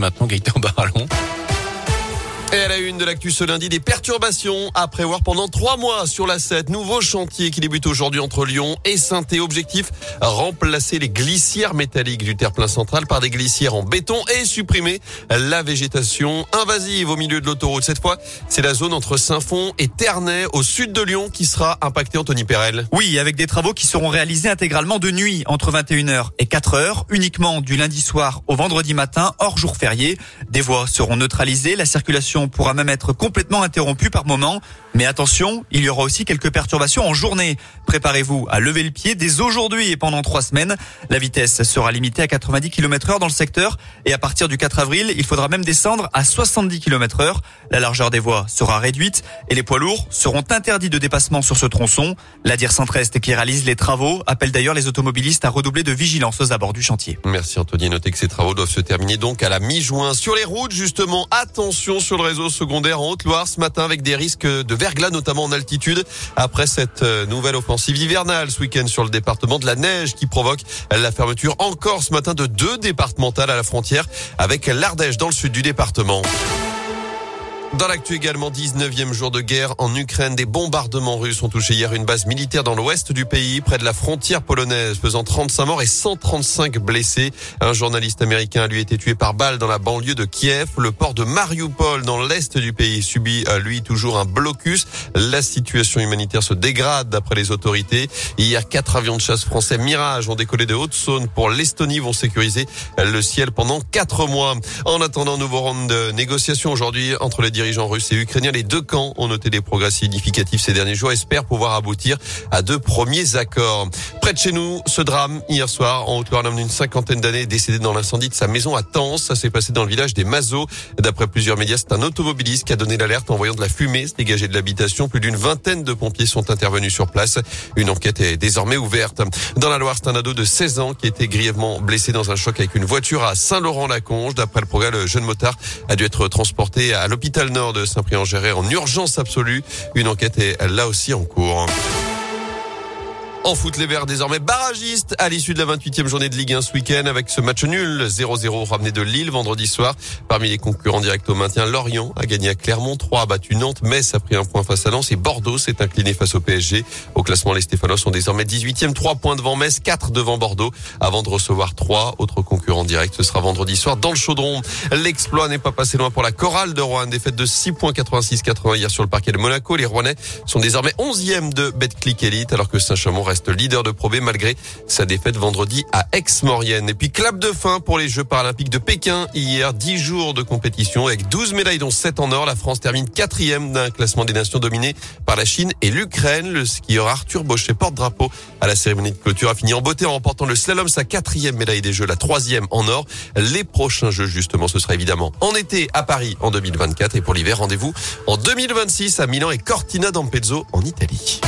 Maintenant, Gaëtan Barallon. Et à la une de l'actu ce lundi, des perturbations à prévoir pendant trois mois sur la 7. Nouveau chantier qui débute aujourd'hui entre Lyon et saint Objectif, remplacer les glissières métalliques du terre-plein central par des glissières en béton et supprimer la végétation invasive au milieu de l'autoroute. Cette fois, c'est la zone entre Saint-Fond et Ternay au sud de Lyon qui sera impactée, Anthony Perel. Oui, avec des travaux qui seront réalisés intégralement de nuit entre 21h et 4h, uniquement du lundi soir au vendredi matin, hors jour férié. Des voies seront neutralisées, la circulation pourra même être complètement interrompue par moment. Mais attention, il y aura aussi quelques perturbations en journée. Préparez-vous à lever le pied dès aujourd'hui et pendant trois semaines. La vitesse sera limitée à 90 km heure dans le secteur et à partir du 4 avril, il faudra même descendre à 70 km heure. La largeur des voies sera réduite et les poids lourds seront interdits de dépassement sur ce tronçon. La DIR Centre-Est qui réalise les travaux appelle d'ailleurs les automobilistes à redoubler de vigilance aux abords du chantier. Merci Anthony. Notez que ces travaux doivent se terminer donc à la mi-juin. Sur les routes, justement, attention sur le réseau secondaire en Haute-Loire ce matin avec des risques de verglas, notamment en altitude. Après cette euh, nouvelle offensive hivernale ce week-end sur le département de la neige qui provoque la fermeture encore ce matin de deux départementales à la frontière avec l'Ardèche dans le sud du département. Dans l'actu également, 19e jour de guerre en Ukraine, des bombardements russes ont touché hier une base militaire dans l'ouest du pays, près de la frontière polonaise, faisant 35 morts et 135 blessés. Un journaliste américain a lui été tué par balle dans la banlieue de Kiev. Le port de Mariupol, dans l'est du pays, subit lui toujours un blocus. La situation humanitaire se dégrade d'après les autorités. Hier, quatre avions de chasse français Mirage ont décollé de Haute-Saône pour l'Estonie, vont sécuriser le ciel pendant quatre mois. En attendant, nouveau round de négociations aujourd'hui entre les dirigeants russes et ukrainiens. Les deux camps ont noté des progrès significatifs ces derniers jours, espèrent pouvoir aboutir à deux premiers accords. Près de chez nous, ce drame hier soir en Haute-Loire, d'une cinquantaine d'années décédé dans l'incendie de sa maison à Tens. Ça s'est passé dans le village des Mazos. D'après plusieurs médias, c'est un automobiliste qui a donné l'alerte en voyant de la fumée se dégager de l'habitation. Plus d'une vingtaine de pompiers sont intervenus sur place. Une enquête est désormais ouverte. Dans la Loire, c'est un ado de 16 ans qui a été grièvement blessé dans un choc avec une voiture à Saint-Laurent-la-Conge. D'après le progrès, le jeune motard a dû être transporté à l'hôpital nord de Saint-Prix-en-Géret en urgence absolue. Une enquête est là aussi en cours. En foot, les Verts désormais barragistes à l'issue de la 28e journée de Ligue 1 ce week-end avec ce match nul 0-0 ramené de Lille vendredi soir. Parmi les concurrents directs au maintien, Lorient a gagné à Clermont, 3 a battu Nantes, Metz a pris un point face à Lens et Bordeaux s'est incliné face au PSG. Au classement, les Stéphanois sont désormais 18e, 3 points devant Metz, 4 devant Bordeaux avant de recevoir 3 autres concurrents directs. Ce sera vendredi soir dans le Chaudron. L'exploit n'est pas passé loin pour la chorale de Rouen, défaite de 6 points 86-80 hier sur le parquet de Monaco. Les Rouennais sont désormais 11e de Betclic Elite alors que Saint-Chamond reste leader de Pro malgré sa défaite vendredi à Aix-Maurienne. Et puis clap de fin pour les Jeux paralympiques de Pékin. Hier, 10 jours de compétition avec 12 médailles dont 7 en or. La France termine quatrième d'un classement des nations dominé par la Chine et l'Ukraine. Le skieur Arthur Bochet porte-drapeau à la cérémonie de clôture a fini en beauté en remportant le slalom, sa quatrième médaille des Jeux, la troisième en or. Les prochains Jeux, justement, ce sera évidemment en été à Paris en 2024 et pour l'hiver, rendez-vous en 2026 à Milan et Cortina d'Ampezzo en Italie.